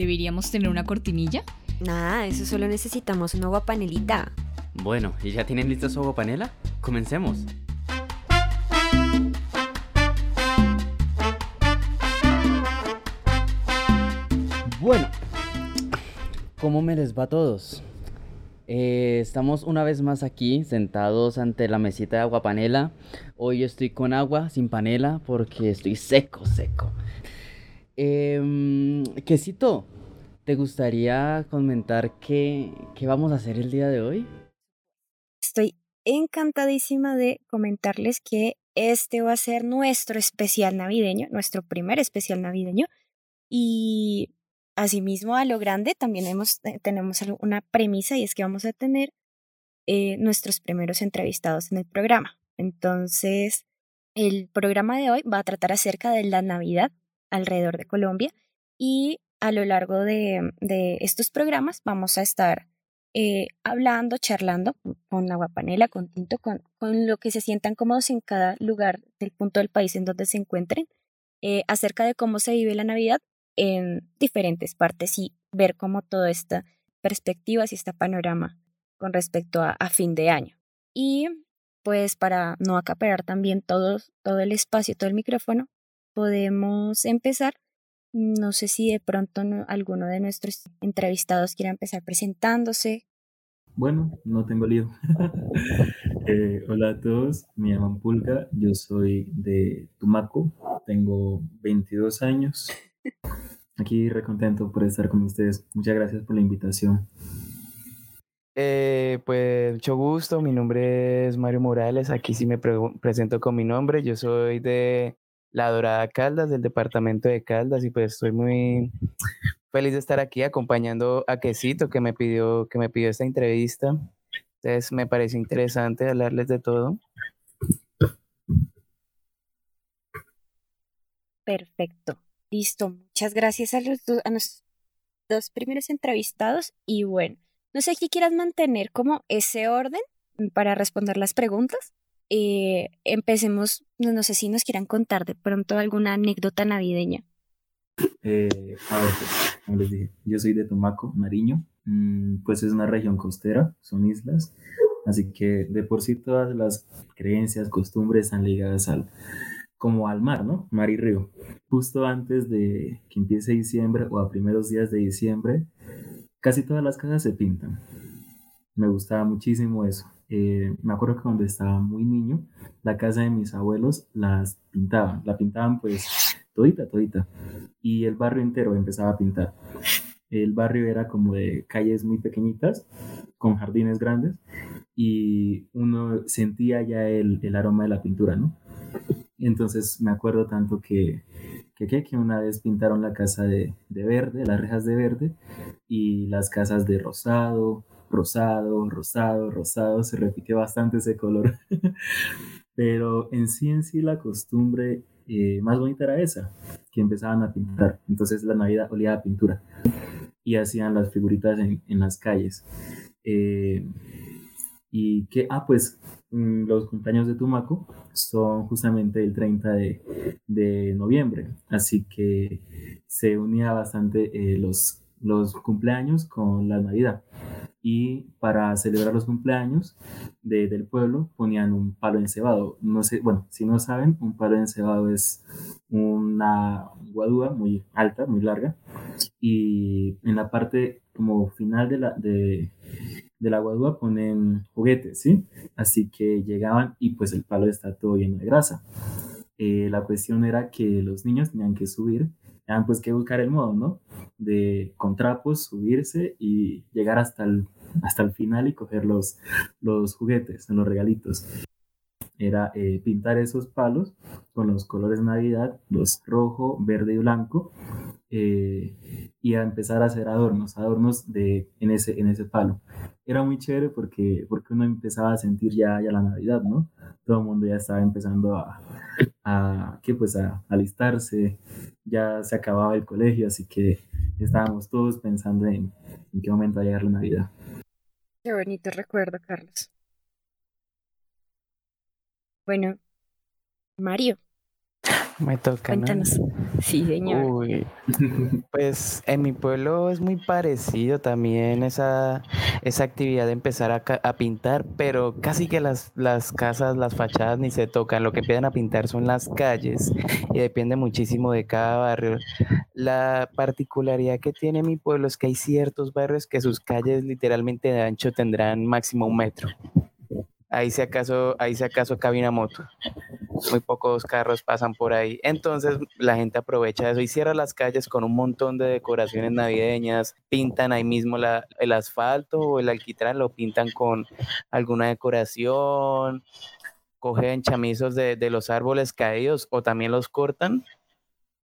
¿Deberíamos tener una cortinilla? Nada, eso solo necesitamos una agua panelita. Bueno, ¿y ya tienen lista su agua panela? Comencemos. Bueno, ¿cómo me les va a todos? Eh, estamos una vez más aquí, sentados ante la mesita de agua panela. Hoy estoy con agua, sin panela, porque estoy seco, seco. Eh, Quesito, ¿te gustaría comentar qué, qué vamos a hacer el día de hoy? Estoy encantadísima de comentarles que este va a ser nuestro especial navideño, nuestro primer especial navideño. Y asimismo, a lo grande, también hemos, eh, tenemos una premisa y es que vamos a tener eh, nuestros primeros entrevistados en el programa. Entonces, el programa de hoy va a tratar acerca de la Navidad alrededor de Colombia y a lo largo de, de estos programas vamos a estar eh, hablando, charlando con agua panela, con tinto, con, con, lo que se sientan cómodos en cada lugar del punto del país en donde se encuentren, eh, acerca de cómo se vive la Navidad en diferentes partes y ver cómo toda esta perspectiva y este panorama con respecto a, a, fin de año. Y pues para no acaparar también todo, todo el espacio, todo el micrófono, podemos empezar. No sé si de pronto no, alguno de nuestros entrevistados quiera empezar presentándose. Bueno, no tengo lío. eh, hola a todos, me llamo Pulga, yo soy de Tumaco, tengo 22 años. Aquí recontento por estar con ustedes. Muchas gracias por la invitación. Eh, pues mucho gusto, mi nombre es Mario Morales, aquí sí me pre presento con mi nombre, yo soy de La Dorada Caldas, del departamento de Caldas, y pues estoy muy feliz de estar aquí acompañando a Quesito que me pidió, que me pidió esta entrevista. Entonces me parece interesante hablarles de todo. Perfecto. Listo. Muchas gracias a los, dos, a los dos primeros entrevistados. Y bueno, no sé si quieras mantener como ese orden para responder las preguntas. Eh, empecemos, no, no sé si nos quieran contar de pronto alguna anécdota navideña. Eh, a ver, como les dije, yo soy de Tumaco, Nariño, mm, pues es una región costera, son islas, así que de por sí todas las creencias, costumbres están ligadas al, como al mar, ¿no? Mar y río. Justo antes de que empiece diciembre o a primeros días de diciembre, casi todas las casas se pintan. Me gustaba muchísimo eso. Eh, me acuerdo que cuando estaba muy niño, la casa de mis abuelos las pintaban, la pintaban pues todita, todita. Y el barrio entero empezaba a pintar. El barrio era como de calles muy pequeñitas, con jardines grandes, y uno sentía ya el, el aroma de la pintura, ¿no? Entonces me acuerdo tanto que, que, que una vez pintaron la casa de, de, verde, las rejas de verde, y las casas de rosado, rosado, rosado, rosado, se repite bastante ese color. Pero en sí, en sí, la costumbre eh, más bonita era esa, que empezaban a pintar. Entonces la Navidad olía a pintura y hacían las figuritas en, las calles. Eh, y que, ah, pues mm, los cumpleaños de Tumaco son justamente el 30 de, de noviembre, así que se unía bastante eh, los, los cumpleaños con la Navidad. Y para celebrar los cumpleaños de, del pueblo ponían un palo encebado. No sé, bueno, si no saben, un palo encebado es una guadúa muy alta, muy larga. Y en la parte como final de la, de la guadúa ponen juguetes, ¿sí? Así que llegaban y pues el palo está todo lleno de grasa. Eh, la cuestión era que los niños tenían que subir, tenían pues que buscar el modo, ¿no? De con trapos subirse y llegar hasta el, hasta el final y coger los, los juguetes, los regalitos. Era eh, pintar esos palos con los colores Navidad, los rojo, verde y blanco, eh, y a empezar a hacer adornos, adornos de, en, ese, en ese palo. Era muy chévere porque, porque uno empezaba a sentir ya, ya la Navidad, ¿no? Todo el mundo ya estaba empezando a, a, ¿qué? Pues a alistarse, ya se acababa el colegio, así que estábamos todos pensando en, en qué momento va a llegar la Navidad. Qué bonito recuerdo, Carlos. Bueno, Mario, Me toca, ¿no? Cuéntanos. Sí, señor. Uy, pues en mi pueblo es muy parecido también esa, esa actividad de empezar a, a pintar, pero casi que las, las casas, las fachadas ni se tocan. Lo que empiezan a pintar son las calles y depende muchísimo de cada barrio. La particularidad que tiene mi pueblo es que hay ciertos barrios que sus calles literalmente de ancho tendrán máximo un metro. Ahí si acaso, ahí si acaso cabe una moto muy pocos carros pasan por ahí. Entonces la gente aprovecha eso y cierra las calles con un montón de decoraciones navideñas, pintan ahí mismo la- el asfalto o el alquitrán, lo pintan con alguna decoración, cogen chamizos de, de los árboles caídos o también los cortan.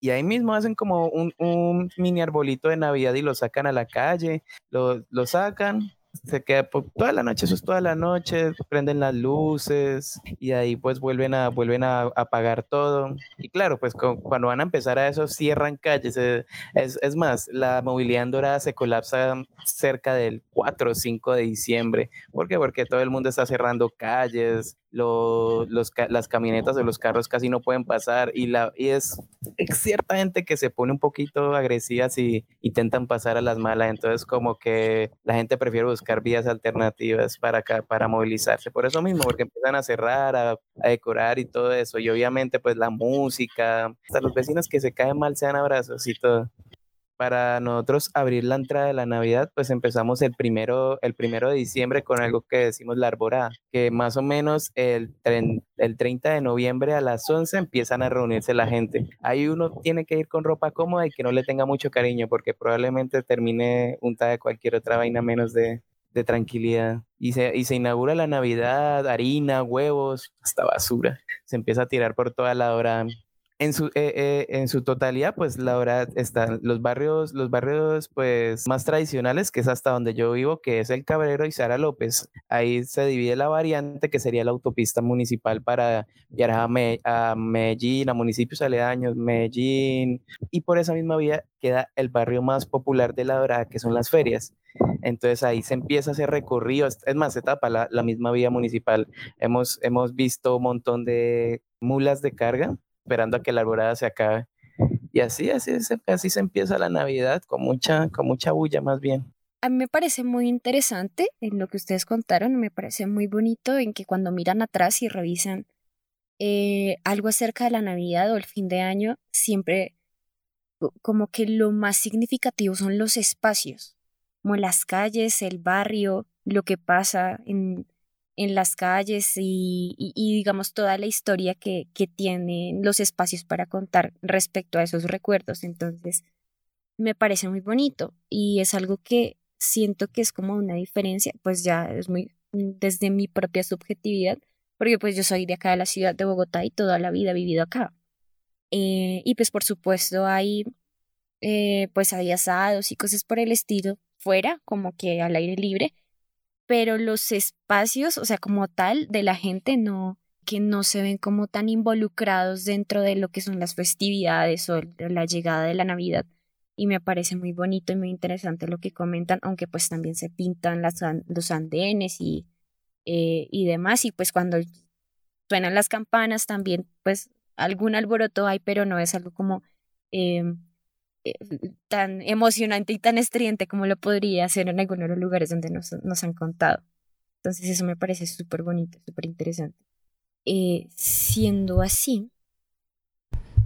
Y ahí mismo hacen como un, un mini arbolito de Navidad y lo sacan a la calle, lo, lo sacan, se queda toda la noche, eso es toda la noche, prenden las luces y ahí pues vuelven a, vuelven a, a apagar todo. Y claro, pues cu- cuando van a empezar a eso, cierran calles. eh, Es, es más, la movilidad Dorada se colapsa cerca del 4 o 5 de diciembre. ¿Por qué? Porque todo el mundo está cerrando calles, lo- los, ca- las camionetas o los carros casi no pueden pasar y, la, y es, cierta gente que se pone un poquito agresiva si intentan pasar a las malas. Entonces como que la gente prefiere buscar vías alternativas para, para movilizarse. Por eso mismo, porque empiezan a cerrar, a decorar y todo eso. Y obviamente pues la música, hasta los vecinos que se caen mal se dan abrazos y todo para nosotros abrir la entrada de la Navidad, pues empezamos el primero, el primero de diciembre con algo que decimos la arborada, que más o menos el, el 30 de noviembre a las 11 empiezan a reunirse la gente. Ahí uno tiene que ir con ropa cómoda y que no le tenga mucho cariño, porque probablemente termine untada de cualquier otra vaina menos de, de tranquilidad. Y se, y se inaugura la Navidad, harina, huevos, hasta basura. Se empieza a tirar por toda la hora en su, eh, eh, en su totalidad, pues la verdad están los barrios, los barrios pues más tradicionales, que es hasta donde yo vivo, que es el Cabrero y Sara López. Ahí se divide la variante que sería la autopista municipal para viajar a, Me- a Medellín, a municipios aledaños, Medellín, y por esa misma vía queda el barrio más popular de La Dorada, que son las ferias. Entonces ahí se empieza a hacer recorridos, es más, se tapa la, la misma vía municipal. Hemos, hemos visto un montón de mulas de carga esperando a que la alborada se acabe. Y así, así, se, así se empieza la Navidad, con mucha, con mucha bulla más bien. A mí me parece muy interesante en lo que ustedes contaron, me parece muy bonito en que cuando miran atrás y revisan eh, algo acerca de la Navidad o el fin de año, siempre co- como que lo más significativo son los espacios, como las calles, el barrio, lo que pasa en, en las calles y, y- y, digamos toda la historia que, que tienen los espacios para contar respecto a esos recuerdos. Entonces, me parece muy bonito y es algo que siento que es como una diferencia, pues ya es muy mm, desde mi propia subjetividad, porque pues yo soy de acá de la ciudad de Bogotá y toda la vida he vivido acá. Eh, y pues por supuesto hay eh, pues hay asados y cosas por el estilo fuera, como que al aire libre, pero los espacios, o sea, como tal, de la gente no, que no se ven como tan involucrados dentro de lo que son las festividades o la llegada de la Navidad. Y me parece muy bonito y muy interesante lo que comentan, aunque pues también se pintan los andenes y, eh, y demás. Y pues cuando suenan las campanas también, pues algún alboroto hay, pero no es algo como em, tan emocionante y tan estridente como lo podría ser en algunos de los lugares donde nos, nos han contado. Entonces eso me parece súper bonito, súper interesante. Eh, siendo así,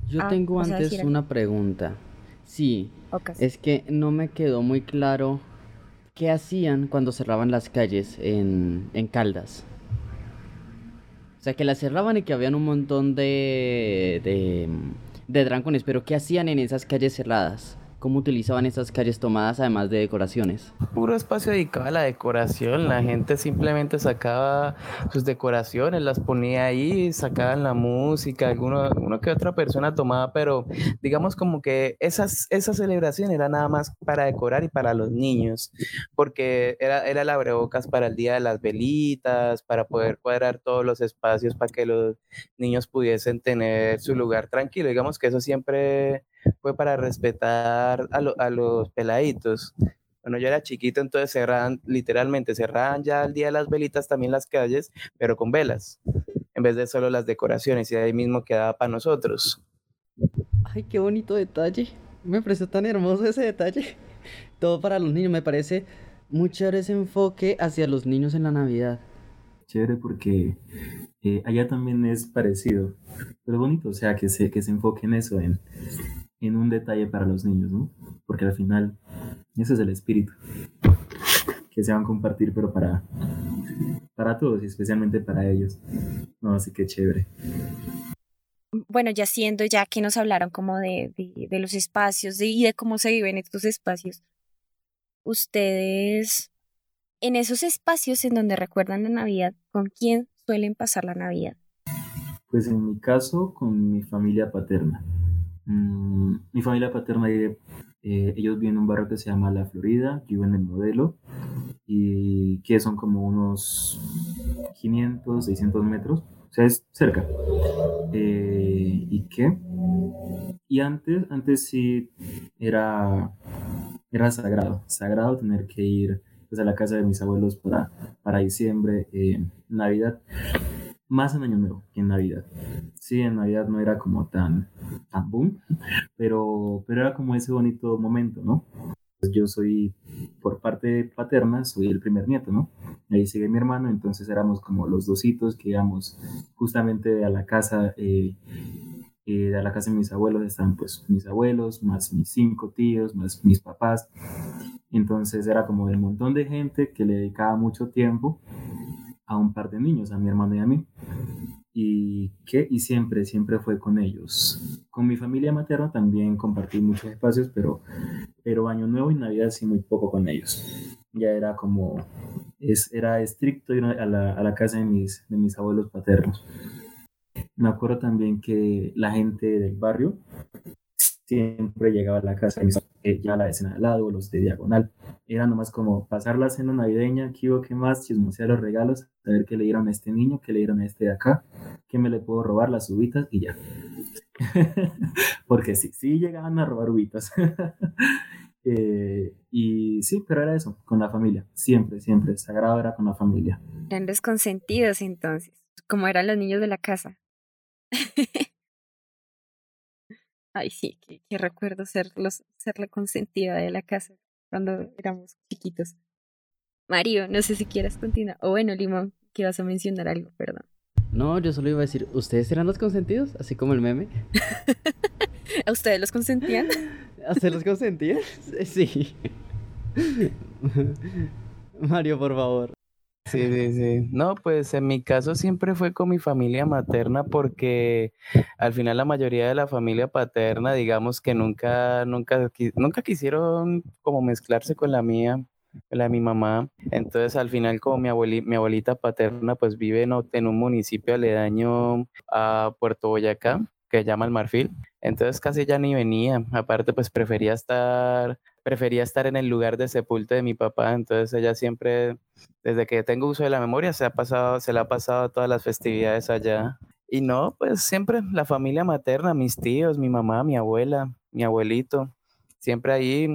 Yo Ah, tengo ¿vas a antes una pregunta. Sí, Ocas. es que no me quedó muy claro qué hacían cuando cerraban las calles en, en Caldas. O sea, que las cerraban y que habían un montón de, de, de drancones, pero ¿qué hacían en esas calles cerradas? ¿Cómo utilizaban esas calles tomadas además de decoraciones? Puro espacio dedicado a la decoración. La gente simplemente sacaba sus decoraciones, las ponía ahí, sacaban la música, alguno, uno que otra persona tomaba, pero digamos como que esas, esa celebración era nada más para decorar y para los niños, porque era, era el abrebocas para el día de las velitas, para poder cuadrar todos los espacios para que los niños pudiesen tener su lugar tranquilo. Digamos que eso siempre fue para respetar a, lo- a los peladitos. Bueno, yo era chiquito, entonces cerraban, literalmente cerraban ya el día de las velitas también las calles, pero con velas. en vez de solo las decoraciones y ahí mismo quedaba para nosotros. Ay, qué bonito detalle. Me pareció tan hermoso ese detalle. Todo para los niños, me parece muy chévere ese enfoque hacia los niños en la Navidad. Chévere porque eh, allá también es parecido. Pero bonito, o sea, que se, que se enfoque en eso, en, en un detalle para los niños, ¿no? Porque al final, ese es el espíritu que se van a compartir, pero para, para todos y especialmente para ellos. No, así que chévere. Bueno, ya siendo ya que nos hablaron como de, de, de los espacios de, y de cómo se viven estos espacios, ustedes, en esos espacios en donde recuerdan la Navidad, ¿con quién suelen pasar la Navidad? Pues en mi caso, con mi familia paterna. Mm, mi familia paterna, eh, ellos viven en un barrio que se llama La Florida, viven en el modelo, y que son como unos 500, 600 metros, o sea, es cerca. Eh, ¿Y qué? Y antes, antes sí era, era sagrado, sagrado tener que ir pues, a la casa de mis abuelos para, para diciembre, eh, Navidad más en Año Nuevo que en Navidad. Sí, en Navidad no era como tan, tan boom, pero, pero era como ese bonito momento, ¿no? Pues yo soy, por parte paterna, soy el primer nieto, ¿no? Ahí sigue mi hermano, entonces éramos como los dositos que íbamos justamente a la casa, eh, eh, a la casa de mis abuelos estaban pues mis abuelos, más mis cinco tíos, más mis papás. Entonces era como el montón de gente que le dedicaba mucho tiempo a un par de niños, a mi hermano y a mí. Y que y siempre, siempre fue con ellos. Con mi familia materna también compartí muchos espacios, pero, pero Año Nuevo y Navidad sí muy poco con ellos. Ya era como, es, era estricto ir a la, a la casa de mis, de mis abuelos paternos. Me acuerdo también que la gente del barrio siempre llegaba a la casa de eh, ya la escena al lado, los de diagonal. Era nomás como pasar la cena navideña, qué qué más, chismosear los regalos, saber qué le dieron a este niño, qué le dieron a este de acá, qué me le puedo robar, las uvitas y ya. Porque sí, sí llegaban a robar uvitas. eh, y sí, pero era eso, con la familia, siempre, siempre, sagrado era con la familia. Eran los consentidos entonces, como eran los niños de la casa. Ay, sí, qué, qué recuerdo ser, los, ser la consentida de la casa cuando éramos chiquitos. Mario, no sé si quieras continuar. O bueno, Limón, que vas a mencionar algo, perdón. No, yo solo iba a decir, ¿ustedes eran los consentidos? Así como el meme. ¿A ustedes los consentían? ¿A ¿Se los consentían? Sí. Mario, por favor. Sí, sí, sí. No, pues en mi caso siempre fue con mi familia materna porque al final la mayoría de la familia paterna, digamos que nunca, nunca, nunca quisieron como mezclarse con la mía, la de mi mamá. Entonces al final como mi, abueli, mi abuelita paterna pues vive en, en un municipio aledaño a Puerto Boyacá que se llama El Marfil. Entonces casi ya ni venía. Aparte pues prefería estar prefería estar en el lugar de sepulto de mi papá, entonces ella siempre, desde que tengo uso de la memoria, se, ha pasado, se la ha pasado todas las festividades allá. Y no, pues siempre la familia materna, mis tíos, mi mamá, mi abuela, mi abuelito, siempre ahí,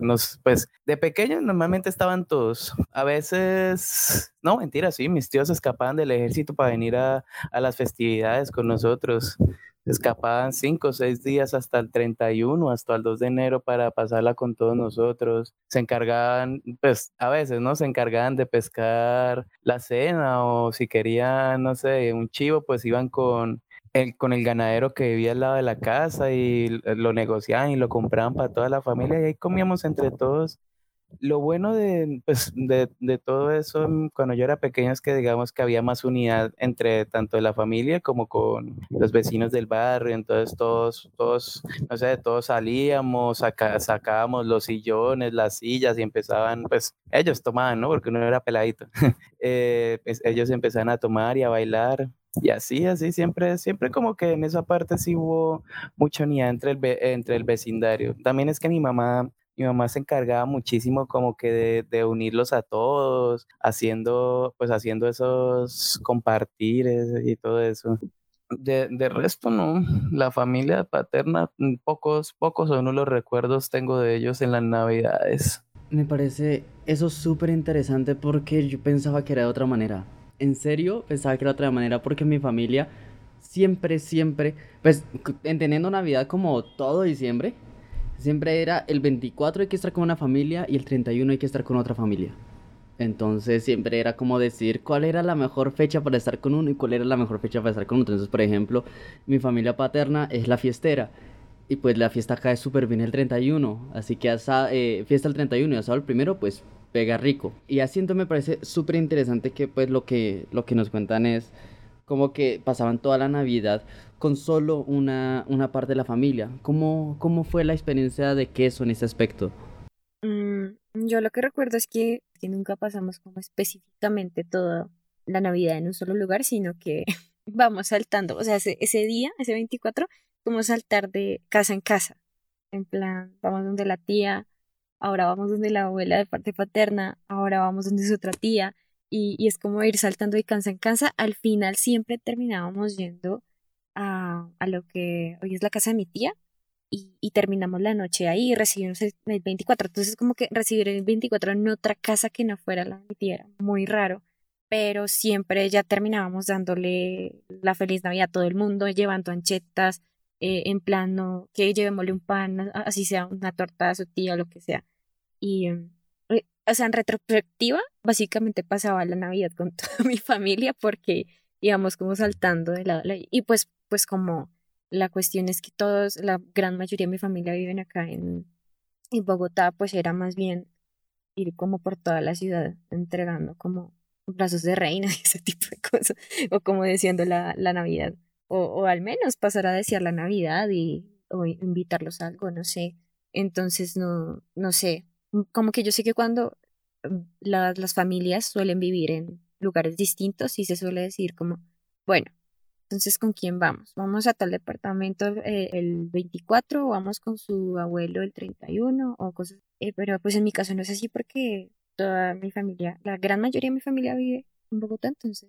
nos, pues de pequeños normalmente estaban todos. A veces, no, mentira, sí, mis tíos escapaban del ejército para venir a, a las festividades con nosotros escapaban cinco o seis días hasta el 31, hasta el 2 de enero para pasarla con todos nosotros. Se encargaban, pues a veces, ¿no? Se encargaban de pescar la cena o si querían, no sé, un chivo, pues iban con el, con el ganadero que vivía al lado de la casa y lo negociaban y lo compraban para toda la familia y ahí comíamos entre todos lo bueno de, pues, de, de, todo eso mm, cuando yo era pequeño es que digamos que había más unidad entre tanto la familia como con los vecinos del barrio, entonces todos, todos, no sé, todos salíamos, saca, sacábamos los sillones, las sillas y empezaban, pues ellos tomaban, ¿no? Porque uno era peladito, eh, pues, ellos empezaban a tomar y a bailar. Y así, así, siempre, siempre como que en esa parte sí hubo mucha unidad entre el, entre el vecindario. También es que mi mamá mi mamá se encargaba muchísimo como que de, de, unirlos a todos, haciendo, pues haciendo esos compartires y todo eso. De, de resto, no, la familia paterna, mm, pocos, pocos o no los recuerdos tengo de ellos en las navidades. Me parece eso súper interesante porque yo pensaba que era de otra manera. en serio pensaba que era otra manera porque mi familia siempre, siempre, pues entendiendo Navidad como todo diciembre, siempre era el 24 hay que estar con una familia y el 31 hay que estar con otra familia. Entonces siempre era como decir cuál era la mejor fecha para estar con uno y cuál era la mejor fecha para estar con otro. Entonces, por ejemplo, mi familia paterna es la fiestera. Y pues la fiesta cae súper bien el 31. Así que eh, fiesta el 31 y asado el primero, pues pega rico. Y así me parece súper interesante que pues lo que, lo que nos cuentan es como que pasaban toda la Navidad con solo una, una parte de la familia. ¿Cómo, ¿Cómo fue la experiencia de queso en ese aspecto? Mm, yo lo que recuerdo es que, nunca pasamos como específicamente toda la Navidad en un solo lugar, sino que vamos saltando, o sea, ese, ese día, ese 24, como saltar de casa en casa. En plan, vamos donde la tía, ahora vamos donde la abuela de parte paterna, ahora vamos donde su otra tía, y es como ir saltando de casa en casa. Al final siempre terminábamos yendo a, lo que hoy es la casa de mi tía, y, terminamos la noche ahí recibimos el, 24. Entonces, como que recibir el 24 en otra casa que no fuera la de mi tía era muy raro, pero siempre ya terminábamos dándole la feliz Navidad a todo el mundo, llevando anchetas, eh, en plano que llevémosle un pan, así sea una torta a su tía o lo que sea. Y, em, o sea, en retrospectiva, básicamente pasaba la Navidad con toda mi familia porque íbamos como saltando de lado. Y pues, pues como la cuestión es que todos, la gran mayoría de mi familia viven acá en, en Bogotá, pues era más bien ir como por toda la ciudad entregando como brazos de reina y ese tipo de cosas, o como diciendo la, la Navidad, o, o al menos pasar a decir la Navidad y o invitarlos a algo, no sé. Entonces, no, no sé, como que yo sé que cuando mm, las familias suelen vivir en lugares distintos y se suele decir como, bueno, entonces, ¿con quién vamos? ¿Vamos a tal departamento eh, el 24 o vamos con su abuelo el 31 o cosas? Eh, pero pues en mi caso no es así porque toda mi familia, la gran mayoría de mi familia vive en Bogotá, entonces.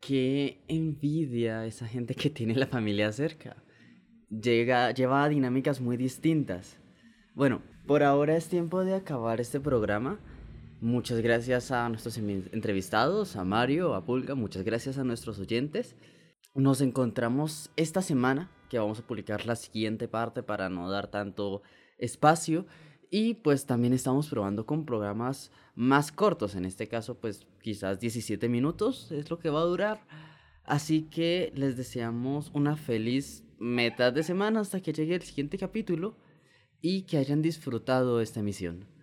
Qué envidia esa gente que tiene la familia cerca. Llega, lleva dinámicas muy distintas. Bueno, por ahora es tiempo de acabar este programa. Muchas gracias a nuestros entrevistados, a Mario, a Pulga, muchas gracias a nuestros oyentes. Nos encontramos esta semana, que vamos a publicar la siguiente parte para no dar tanto espacio. Y pues también estamos probando con programas más cortos. En este caso, pues quizás 17 minutos es lo que va a durar. Así que les deseamos una feliz meta de semana hasta que llegue el siguiente capítulo y que hayan disfrutado esta emisión.